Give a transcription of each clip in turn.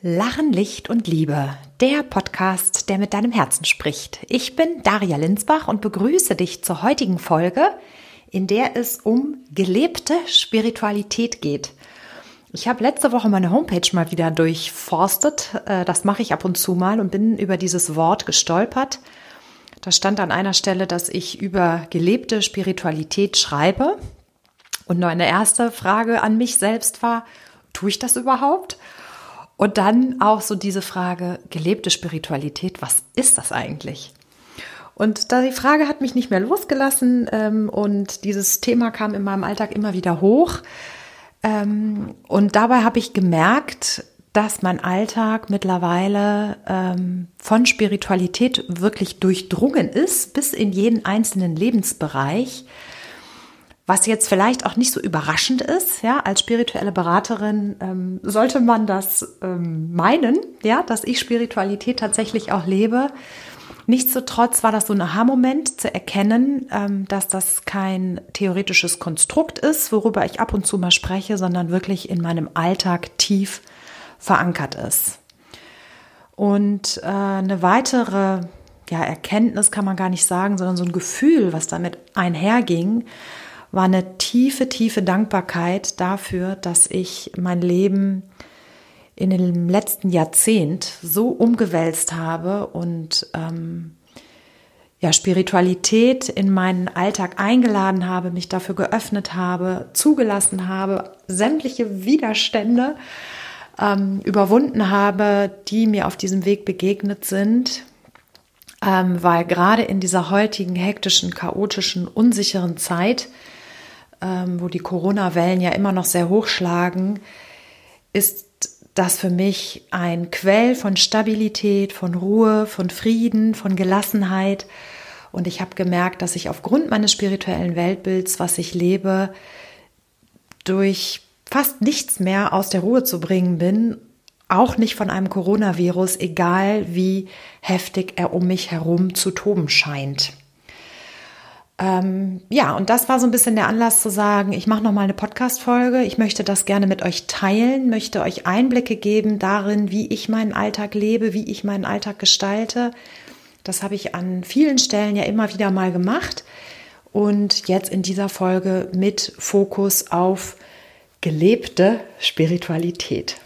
Lachen, Licht und Liebe, der Podcast, der mit deinem Herzen spricht. Ich bin Daria Linsbach und begrüße dich zur heutigen Folge, in der es um gelebte Spiritualität geht. Ich habe letzte Woche meine Homepage mal wieder durchforstet. Äh, das mache ich ab und zu mal und bin über dieses Wort gestolpert. Da stand an einer Stelle, dass ich über gelebte Spiritualität schreibe. Und meine erste Frage an mich selbst war, tue ich das überhaupt? Und dann auch so diese Frage, gelebte Spiritualität, was ist das eigentlich? Und da die Frage hat mich nicht mehr losgelassen ähm, und dieses Thema kam in meinem Alltag immer wieder hoch. Ähm, und dabei habe ich gemerkt, dass mein Alltag mittlerweile ähm, von Spiritualität wirklich durchdrungen ist, bis in jeden einzelnen Lebensbereich was jetzt vielleicht auch nicht so überraschend ist, ja, als spirituelle Beraterin ähm, sollte man das ähm, meinen, ja, dass ich Spiritualität tatsächlich auch lebe. Nichtsdestotrotz war das so ein Aha-Moment zu erkennen, ähm, dass das kein theoretisches Konstrukt ist, worüber ich ab und zu mal spreche, sondern wirklich in meinem Alltag tief verankert ist. Und äh, eine weitere ja, Erkenntnis kann man gar nicht sagen, sondern so ein Gefühl, was damit einherging, war eine tiefe, tiefe Dankbarkeit dafür, dass ich mein Leben in dem letzten Jahrzehnt so umgewälzt habe und ähm, ja, Spiritualität in meinen Alltag eingeladen habe, mich dafür geöffnet habe, zugelassen habe, sämtliche Widerstände ähm, überwunden habe, die mir auf diesem Weg begegnet sind, ähm, weil gerade in dieser heutigen hektischen, chaotischen, unsicheren Zeit ähm, wo die Corona-Wellen ja immer noch sehr hoch schlagen, ist das für mich ein Quell von Stabilität, von Ruhe, von Frieden, von Gelassenheit. Und ich habe gemerkt, dass ich aufgrund meines spirituellen Weltbilds, was ich lebe, durch fast nichts mehr aus der Ruhe zu bringen bin, auch nicht von einem Coronavirus, egal wie heftig er um mich herum zu toben scheint. Ähm, ja, und das war so ein bisschen der Anlass zu sagen, ich mache noch mal eine Podcast-Folge. Ich möchte das gerne mit euch teilen, möchte euch Einblicke geben darin, wie ich meinen Alltag lebe, wie ich meinen Alltag gestalte. Das habe ich an vielen Stellen ja immer wieder mal gemacht. Und jetzt in dieser Folge mit Fokus auf gelebte Spiritualität.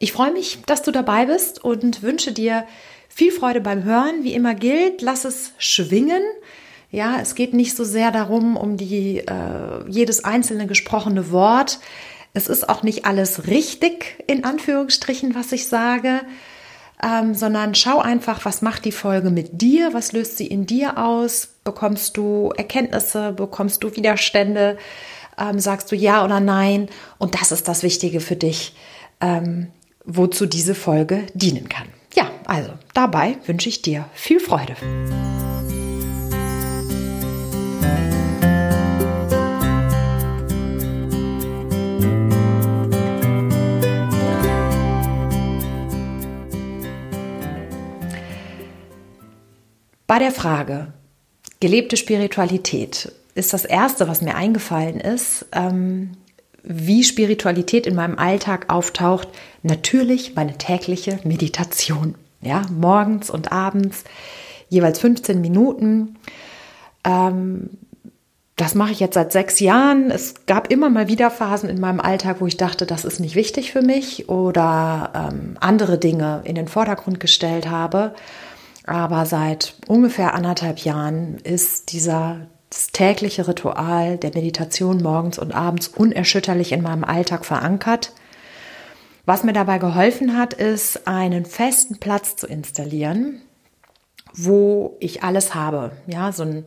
Ich freue mich, dass du dabei bist und wünsche dir viel Freude beim Hören. Wie immer gilt, lass es schwingen. Ja, es geht nicht so sehr darum, um die, äh, jedes einzelne gesprochene Wort. Es ist auch nicht alles richtig, in Anführungsstrichen, was ich sage, ähm, sondern schau einfach, was macht die Folge mit dir, was löst sie in dir aus, bekommst du Erkenntnisse, bekommst du Widerstände, ähm, sagst du ja oder nein. Und das ist das Wichtige für dich, ähm, wozu diese Folge dienen kann. Ja, also dabei wünsche ich dir viel Freude. Bei der Frage gelebte Spiritualität ist das Erste, was mir eingefallen ist, ähm, wie Spiritualität in meinem Alltag auftaucht, natürlich meine tägliche Meditation. Ja, morgens und abends jeweils 15 Minuten. Ähm, das mache ich jetzt seit sechs Jahren. Es gab immer mal wieder Phasen in meinem Alltag, wo ich dachte, das ist nicht wichtig für mich oder ähm, andere Dinge in den Vordergrund gestellt habe. Aber seit ungefähr anderthalb Jahren ist dieser das tägliche Ritual der Meditation morgens und abends unerschütterlich in meinem Alltag verankert. Was mir dabei geholfen hat, ist, einen festen Platz zu installieren, wo ich alles habe. Ja, so einen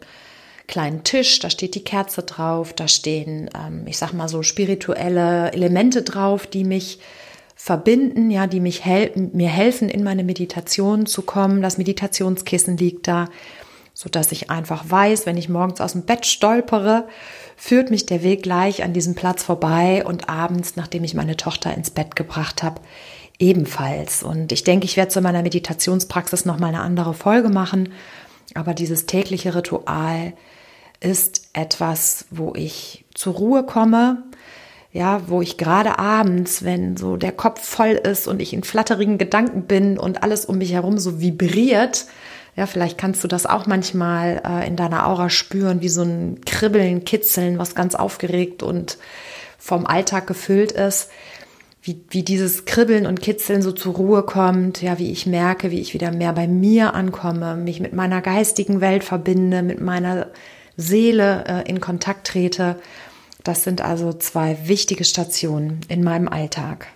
kleinen Tisch, da steht die Kerze drauf, da stehen, ähm, ich sag mal so spirituelle Elemente drauf, die mich verbinden, ja, die mich hel mir helfen, in meine Meditation zu kommen. Das Meditationskissen liegt da, so dass ich einfach weiß, wenn ich morgens aus dem Bett stolpere, führt mich der Weg gleich an diesem Platz vorbei und abends, nachdem ich meine Tochter ins Bett gebracht habe, ebenfalls. Und ich denke, ich werde zu meiner Meditationspraxis noch mal eine andere Folge machen, aber dieses tägliche Ritual ist etwas, wo ich zur Ruhe komme, ja, wo ich gerade abends, wenn so der Kopf voll ist und ich in flatterigen Gedanken bin und alles um mich herum so vibriert, ja, vielleicht kannst du das auch manchmal äh, in deiner Aura spüren, wie so ein Kribbeln, Kitzeln, was ganz aufgeregt und vom Alltag gefüllt ist. Wie, wie dieses Kribbeln und Kitzeln so zur Ruhe kommt, ja, wie ich merke, wie ich wieder mehr bei mir ankomme, mich mit meiner geistigen Welt verbinde, mit meiner Seele äh, in Kontakt trete. Das sind also zwei wichtige Stationen in meinem Alltag.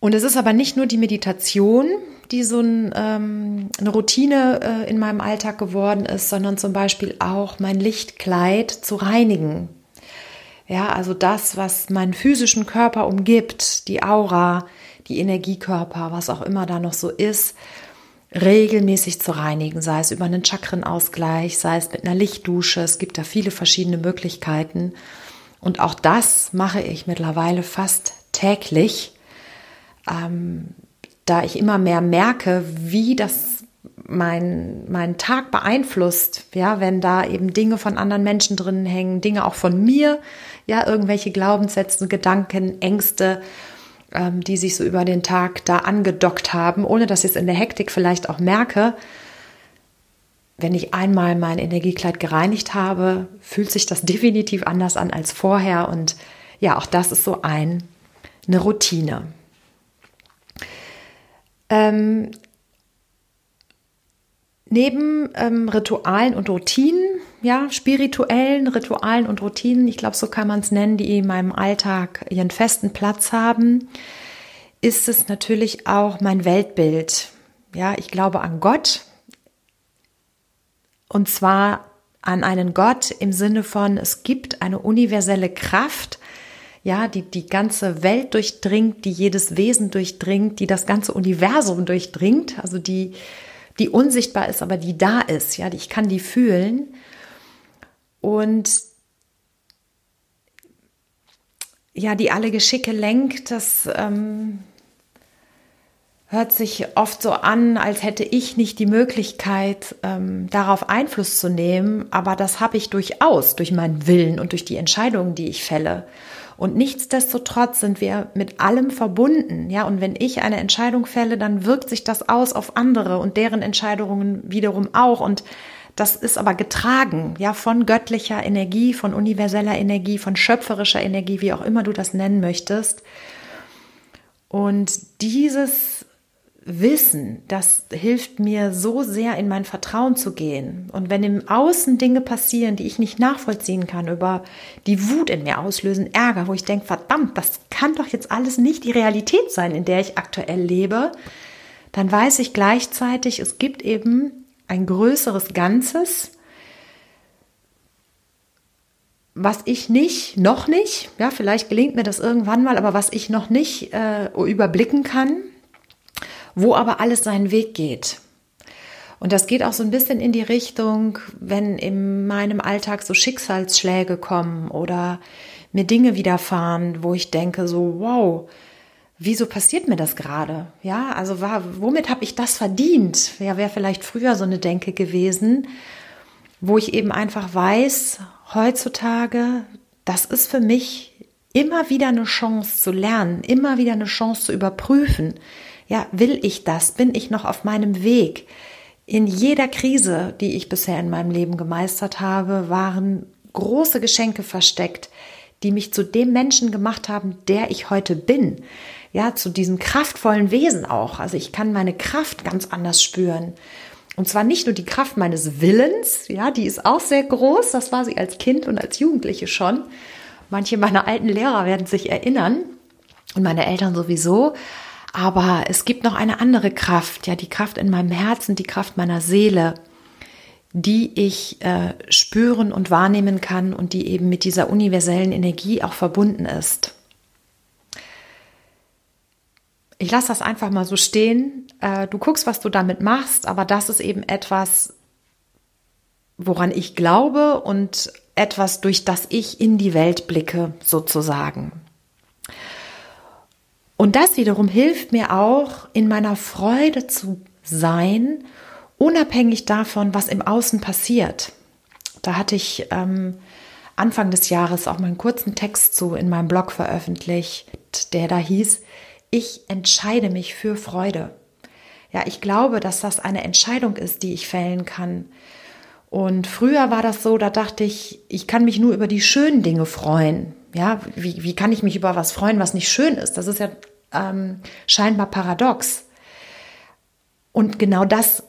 Und es ist aber nicht nur die Meditation, die so ein, ähm, eine Routine äh, in meinem Alltag geworden ist, sondern zum Beispiel auch mein Lichtkleid zu reinigen. Ja, also das, was meinen physischen Körper umgibt, die Aura, die Energiekörper, was auch immer da noch so ist, regelmäßig zu reinigen, sei es über einen Chakrenausgleich, sei es mit einer Lichtdusche. Es gibt da viele verschiedene Möglichkeiten. Und auch das mache ich mittlerweile fast täglich, ähm, da ich immer mehr merke, wie das mein, mein Tag beeinflusst, ja, wenn da eben Dinge von anderen Menschen drinnen hängen, Dinge auch von mir, ja, irgendwelche Glaubenssätze, Gedanken, Ängste, ähm, die sich so über den Tag da angedockt haben, ohne dass ich es in der Hektik vielleicht auch merke. Wenn ich einmal mein Energiekleid gereinigt habe, fühlt sich das definitiv anders an als vorher. Und ja, auch das ist so ein, eine Routine. Ähm, neben ähm, Ritualen und Routinen, ja, spirituellen Ritualen und Routinen, ich glaube, so kann man es nennen, die in meinem Alltag ihren festen Platz haben, ist es natürlich auch mein Weltbild. Ja, ich glaube an Gott und zwar an einen Gott im Sinne von, es gibt eine universelle Kraft, ja, die die ganze Welt durchdringt, die jedes Wesen durchdringt, die das ganze Universum durchdringt, also die die unsichtbar ist, aber die da ist, ja, ich kann die fühlen. Und ja, die alle Geschicke lenkt, das ähm, hört sich oft so an, als hätte ich nicht die Möglichkeit, ähm, darauf Einfluss zu nehmen, aber das habe ich durchaus durch meinen Willen und durch die Entscheidungen, die ich fälle. Und nichtsdestotrotz sind wir mit allem verbunden, ja. Und wenn ich eine Entscheidung fälle, dann wirkt sich das aus auf andere und deren Entscheidungen wiederum auch. Und das ist aber getragen, ja, von göttlicher Energie, von universeller Energie, von schöpferischer Energie, wie auch immer du das nennen möchtest. Und dieses Wissen, das hilft mir so sehr in mein Vertrauen zu gehen. Und wenn im Außen Dinge passieren, die ich nicht nachvollziehen kann, über die Wut in mir auslösen, Ärger, wo ich denke, verdammt, das kann doch jetzt alles nicht die Realität sein, in der ich aktuell lebe, dann weiß ich gleichzeitig, es gibt eben ein größeres Ganzes, was ich nicht, noch nicht, ja, vielleicht gelingt mir das irgendwann mal, aber was ich noch nicht äh, überblicken kann, wo aber alles seinen Weg geht. Und das geht auch so ein bisschen in die Richtung, wenn in meinem Alltag so Schicksalsschläge kommen oder mir Dinge widerfahren, wo ich denke so, wow, wieso passiert mir das gerade? Ja, also war, womit habe ich das verdient? Ja, wäre vielleicht früher so eine Denke gewesen, wo ich eben einfach weiß, heutzutage, das ist für mich immer wieder eine Chance zu lernen, immer wieder eine Chance zu überprüfen ja, will ich das? Bin ich noch auf meinem Weg? In jeder Krise, die ich bisher in meinem Leben gemeistert habe, waren große Geschenke versteckt, die mich zu dem Menschen gemacht haben, der ich heute bin. Ja, zu diesem kraftvollen Wesen auch. Also ich kann meine Kraft ganz anders spüren. Und zwar nicht nur die Kraft meines Willens, ja, die ist auch sehr groß. Das war sie als Kind und als Jugendliche schon. Manche meiner alten Lehrer werden sich erinnern und meine Eltern sowieso. Aber es gibt noch eine andere Kraft, ja, die Kraft in meinem Herzen, die Kraft meiner Seele, die ich äh, spüren und wahrnehmen kann und die eben mit dieser universellen Energie auch verbunden ist. Ich lasse das einfach mal so stehen. Äh, du guckst, was du damit machst, aber das ist eben etwas, woran ich glaube und etwas, durch das ich in die Welt blicke, sozusagen. Und das wiederum hilft mir auch, in meiner Freude zu sein, unabhängig davon, was im Außen passiert. Da hatte ich ähm, Anfang des Jahres auch mal einen kurzen Text zu in meinem Blog veröffentlicht, der da hieß, ich entscheide mich für Freude. Ja, ich glaube, dass das eine Entscheidung ist, die ich fällen kann. Und früher war das so, da dachte ich, ich kann mich nur über die schönen Dinge freuen. Ja, wie, wie kann ich mich über was freuen, was nicht schön ist? Das ist ja ähm, scheinbar paradox. Und genau das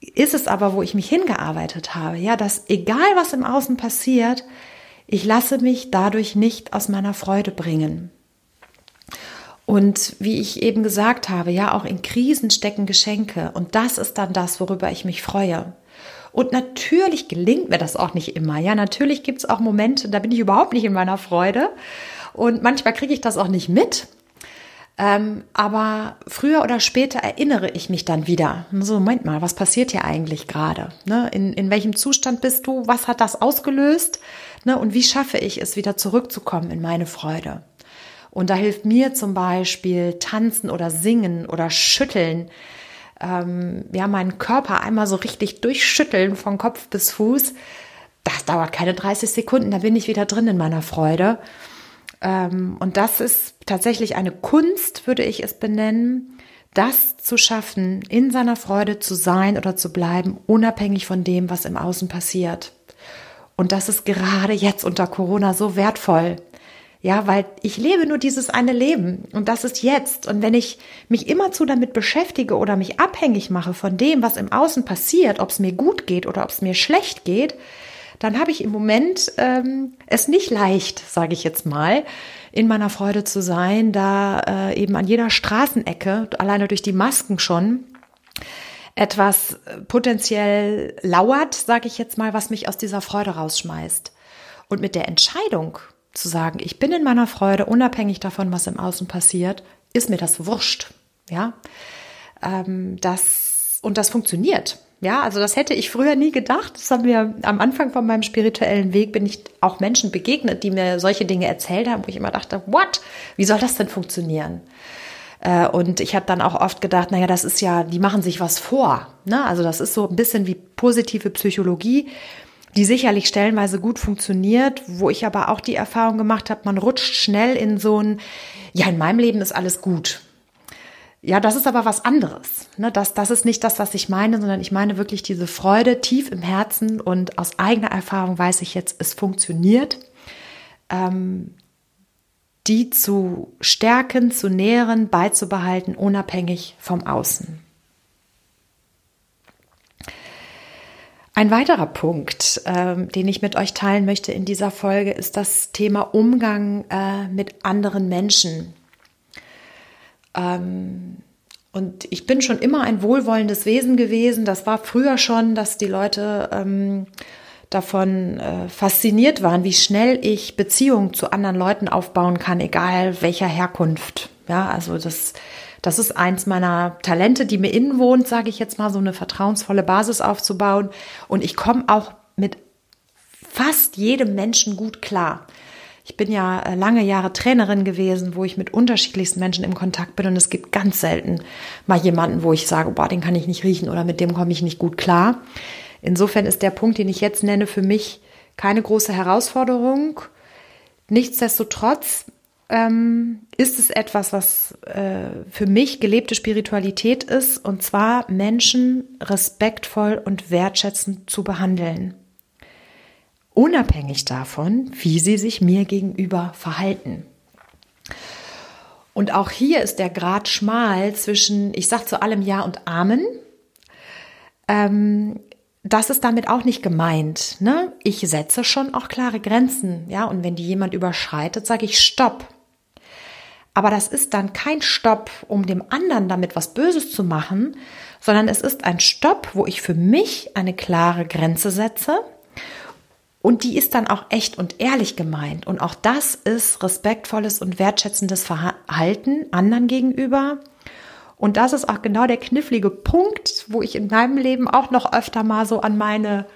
ist es aber, wo ich mich hingearbeitet habe. Ja, dass egal was im Außen passiert, ich lasse mich dadurch nicht aus meiner Freude bringen. Und wie ich eben gesagt habe, ja, auch in Krisen stecken Geschenke. Und das ist dann das, worüber ich mich freue. Und natürlich gelingt mir das auch nicht immer. Ja, natürlich gibt es auch Momente, da bin ich überhaupt nicht in meiner Freude. Und manchmal kriege ich das auch nicht mit. Ähm, aber früher oder später erinnere ich mich dann wieder. So, Moment mal, was passiert hier eigentlich gerade? Ne? In, in welchem Zustand bist du? Was hat das ausgelöst? Ne? Und wie schaffe ich es, wieder zurückzukommen in meine Freude? Und da hilft mir zum Beispiel Tanzen oder Singen oder Schütteln. Ähm, ja, meinen Körper einmal so richtig durchschütteln von Kopf bis Fuß. Das dauert keine 30 Sekunden, da bin ich wieder drin in meiner Freude. Ähm, und das ist tatsächlich eine Kunst, würde ich es benennen, das zu schaffen, in seiner Freude zu sein oder zu bleiben, unabhängig von dem, was im Außen passiert. Und das ist gerade jetzt unter Corona so wertvoll, ja, weil ich lebe nur dieses eine Leben und das ist jetzt. Und wenn ich mich immerzu damit beschäftige oder mich abhängig mache von dem, was im Außen passiert, ob es mir gut geht oder ob es mir schlecht geht, dann habe ich im Moment ähm, es nicht leicht, sage ich jetzt mal, in meiner Freude zu sein, da äh, eben an jeder Straßenecke, alleine durch die Masken schon, etwas potenziell lauert, sage ich jetzt mal, was mich aus dieser Freude rausschmeißt. Und mit der Entscheidung, zu sagen, ich bin in meiner Freude, unabhängig davon, was im Außen passiert, ist mir das wurscht. Ja, ähm, das, und das funktioniert. Ja, also das hätte ich früher nie gedacht. Das haben wir am Anfang von meinem spirituellen Weg bin ich auch Menschen begegnet, die mir solche Dinge erzählt haben, wo ich immer dachte, what? Wie soll das denn funktionieren? Äh, und ich habe dann auch oft gedacht, naja, das ist ja, die machen sich was vor. Ne? Also das ist so ein bisschen wie positive Psychologie die sicherlich stellenweise gut funktioniert, wo ich aber auch die Erfahrung gemacht habe, man rutscht schnell in so ein, ja, in meinem Leben ist alles gut. Ja, das ist aber was anderes. Ne? Das, das ist nicht das, was ich meine, sondern ich meine wirklich diese Freude tief im Herzen und aus eigener Erfahrung weiß ich jetzt, es funktioniert, ähm, die zu stärken, zu nähren, beizubehalten, unabhängig vom Außen. Ein weiterer Punkt, ähm, den ich mit euch teilen möchte in dieser Folge, ist das Thema Umgang äh, mit anderen Menschen. Ähm, und ich bin schon immer ein wohlwollendes Wesen gewesen. Das war früher schon, dass die Leute ähm, davon äh, fasziniert waren, wie schnell ich Beziehungen zu anderen Leuten aufbauen kann, egal welcher Herkunft. Ja, also das das ist eins meiner Talente, die mir innen wohnt, sage ich jetzt mal, so eine vertrauensvolle Basis aufzubauen. Und ich komme auch mit fast jedem Menschen gut klar. Ich bin ja äh, lange Jahre Trainerin gewesen, wo ich mit unterschiedlichsten Menschen im Kontakt bin und es gibt ganz selten mal jemanden, wo ich sage, boah, den kann ich nicht riechen oder mit dem komme ich nicht gut klar. Insofern ist der Punkt, den ich jetzt nenne, für mich keine große Herausforderung. Nichtsdestotrotz ähm, ist es etwas, was äh, für mich gelebte Spiritualität ist, und zwar Menschen respektvoll und wertschätzend zu behandeln. Unabhängig davon, wie sie sich mir gegenüber verhalten. Und auch hier ist der Grad schmal zwischen, ich sage zu allem Ja und Amen. Ähm, das ist damit auch nicht gemeint. Ne? Ich setze schon auch klare Grenzen, ja. Und wenn die jemand überschreitet, sage ich Stopp. Aber das ist dann kein Stopp, um dem anderen damit was Böses zu machen, sondern es ist ein Stopp, wo ich für mich eine klare Grenze setze. Und die ist dann auch echt und ehrlich gemeint. Und auch das ist respektvolles und wertschätzendes Verhalten anderen gegenüber. Und das ist auch genau der knifflige Punkt, wo ich in meinem Leben auch noch öfter mal so an meine,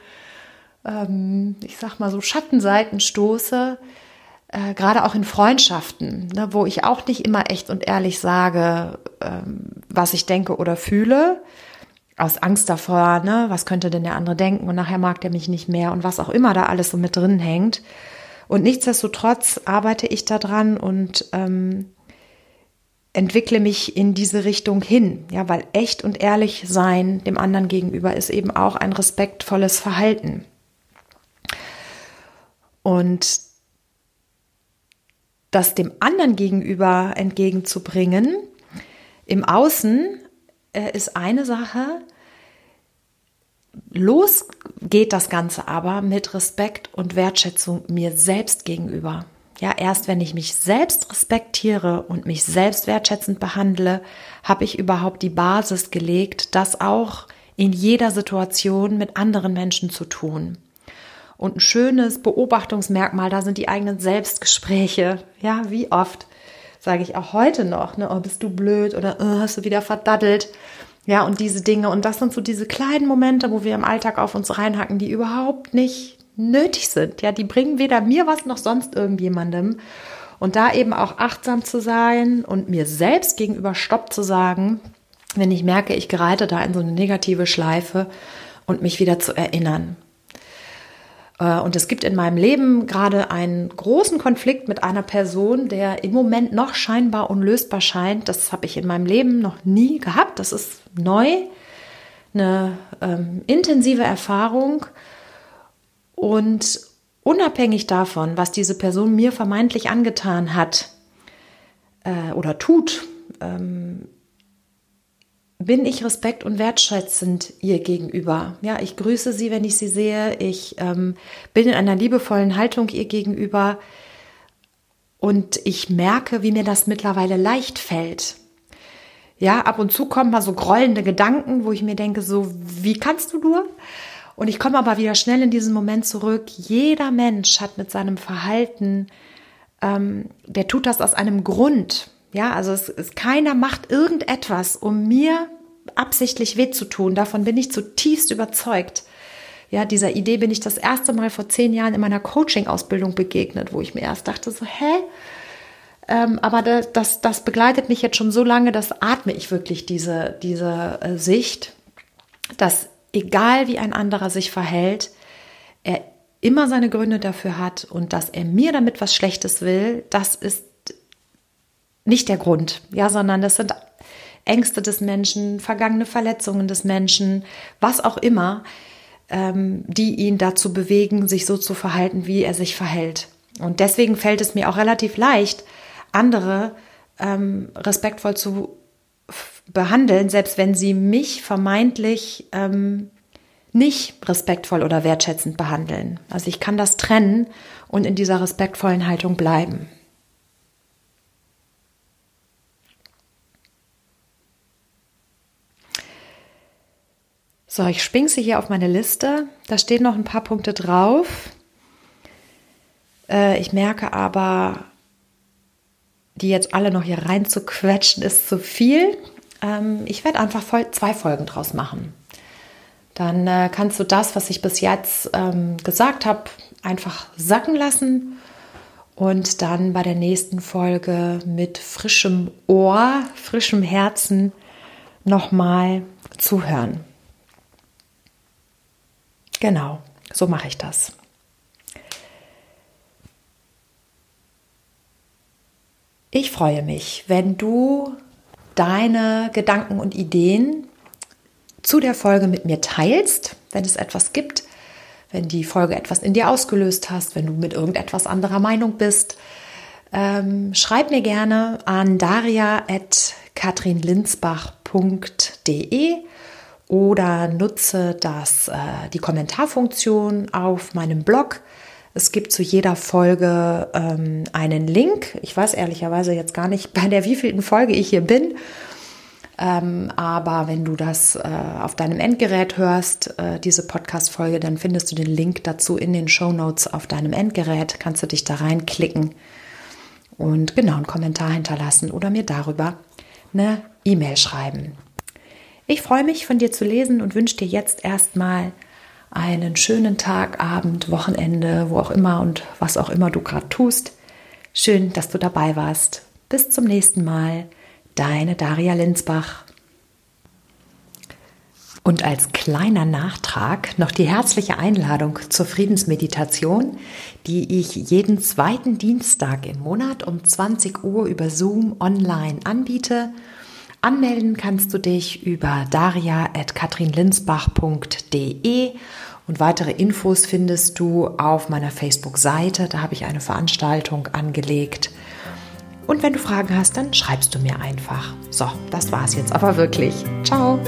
ähm, ich sag mal so Schattenseiten stoße, äh, gerade auch in Freundschaften, ne, wo ich auch nicht immer echt und ehrlich sage, ähm, was ich denke oder fühle, aus Angst davor, ne, was könnte denn der andere denken und nachher mag der mich nicht mehr und was auch immer da alles so mit drin hängt. Und nichtsdestotrotz arbeite ich daran und ähm, entwickle mich in diese Richtung hin. Ja, weil echt und ehrlich sein dem anderen gegenüber ist eben auch ein respektvolles Verhalten. Und das dem anderen gegenüber entgegenzubringen, im Außen äh, ist eine Sache. Los geht das Ganze aber mit Respekt und Wertschätzung mir selbst gegenüber. Ja, erst wenn ich mich selbst respektiere und mich selbst wertschätzend behandle, habe ich überhaupt die Basis gelegt, das auch in jeder Situation mit anderen Menschen zu tun. Und ein schönes Beobachtungsmerkmal, da sind die eigenen Selbstgespräche. Ja, wie oft sage ich auch heute noch, ne, oh, bist du blöd oder oh, hast du wieder verdaddelt. Ja, und diese Dinge. Und das sind so diese kleinen Momente, wo wir im Alltag auf uns reinhacken, die überhaupt nicht nötig sind. Ja, die bringen weder mir was noch sonst irgendjemandem. Und da eben auch achtsam zu sein und mir selbst gegenüber Stopp zu sagen, wenn ich merke, ich gereite da in so eine negative Schleife und mich wieder zu erinnern. Äh, und es gibt in meinem Leben gerade einen großen Konflikt mit einer Person, der im Moment noch scheinbar unlösbar scheint. Das habe ich in meinem Leben noch nie gehabt. Das ist neu, eine ähm, intensive Erfahrung. Und unabhängig davon, was diese Person mir vermeintlich angetan hat äh, oder tut, ähm, bin ich respekt und wertschätzend ihr gegenüber. Ja, ich grüße sie, wenn ich sie sehe. Ich ähm, bin in einer liebevollen Haltung ihr gegenüber. Und ich merke, wie mir das mittlerweile leicht fällt. Ja, ab und zu kommen mal so grollende Gedanken, wo ich mir denke, so, wie kannst du nur? Und ich komme aber wieder schnell in diesen Moment zurück. Jeder Mensch hat mit seinem Verhalten, ähm, der tut das aus einem Grund. Ja, also es ist keiner macht irgendetwas, um mir absichtlich weh zu tun. Davon bin ich zutiefst überzeugt. Ja, dieser Idee bin ich das erste Mal vor zehn Jahren in meiner Coaching-Ausbildung begegnet, wo ich mir erst dachte so, hä? Ähm, aber das, das, das begleitet mich jetzt schon so lange, dass atme ich wirklich diese, diese äh, Sicht, dass egal wie ein anderer sich verhält, er immer seine Gründe dafür hat und dass er mir damit was Schlechtes will, das ist nicht der Grund, ja, sondern das sind Ängste des Menschen, vergangene Verletzungen des Menschen, was auch immer, ähm, die ihn dazu bewegen, sich so zu verhalten, wie er sich verhält. Und deswegen fällt es mir auch relativ leicht, andere ähm, respektvoll zu behandeln, selbst wenn sie mich vermeintlich ähm, nicht respektvoll oder wertschätzend behandeln. Also ich kann das trennen und in dieser respektvollen Haltung bleiben. So, ich springe sie hier auf meine Liste. Da stehen noch ein paar Punkte drauf. Äh, ich merke aber, die jetzt alle noch hier rein zu quetschen, ist zu viel. Ähm, ich werde einfach zwei Folgen draus machen. Dann äh, kannst du das, was ich bis jetzt ähm, gesagt habe, einfach sacken lassen und dann bei der nächsten Folge mit frischem Ohr, frischem Herzen nochmal zuhören. Genau, so mache ich das. Ich freue mich, wenn du deine Gedanken und Ideen zu der Folge mit mir teilst, wenn es etwas gibt, wenn die Folge etwas in dir ausgelöst hast, wenn du mit irgendetwas anderer Meinung bist. Ähm, schreib mir gerne an daria.katrinlinsbach.de oder nutze das, äh, die Kommentarfunktion auf meinem Blog es gibt zu jeder Folge ähm, einen Link. Ich weiß ehrlicherweise jetzt gar nicht, bei der wievielten Folge ich hier bin. Ähm, aber wenn du das äh, auf deinem Endgerät hörst, äh, diese Podcast-Folge, dann findest du den Link dazu in den Show Notes auf deinem Endgerät. Kannst du dich da reinklicken und genau einen Kommentar hinterlassen oder mir darüber eine E-Mail schreiben. Ich freue mich, von dir zu lesen und wünsche dir jetzt erstmal einen schönen Tag, Abend, Wochenende, wo auch immer und was auch immer du gerade tust. Schön, dass du dabei warst. Bis zum nächsten Mal. Deine Daria Linsbach. Und als kleiner Nachtrag noch die herzliche Einladung zur Friedensmeditation, die ich jeden zweiten Dienstag im Monat um 20 Uhr über Zoom online anbiete. Anmelden kannst du dich über daria.katrinlinsbach.de und weitere Infos findest du auf meiner Facebook-Seite. Da habe ich eine Veranstaltung angelegt. Und wenn du Fragen hast, dann schreibst du mir einfach. So, das war's jetzt aber wirklich. Ciao!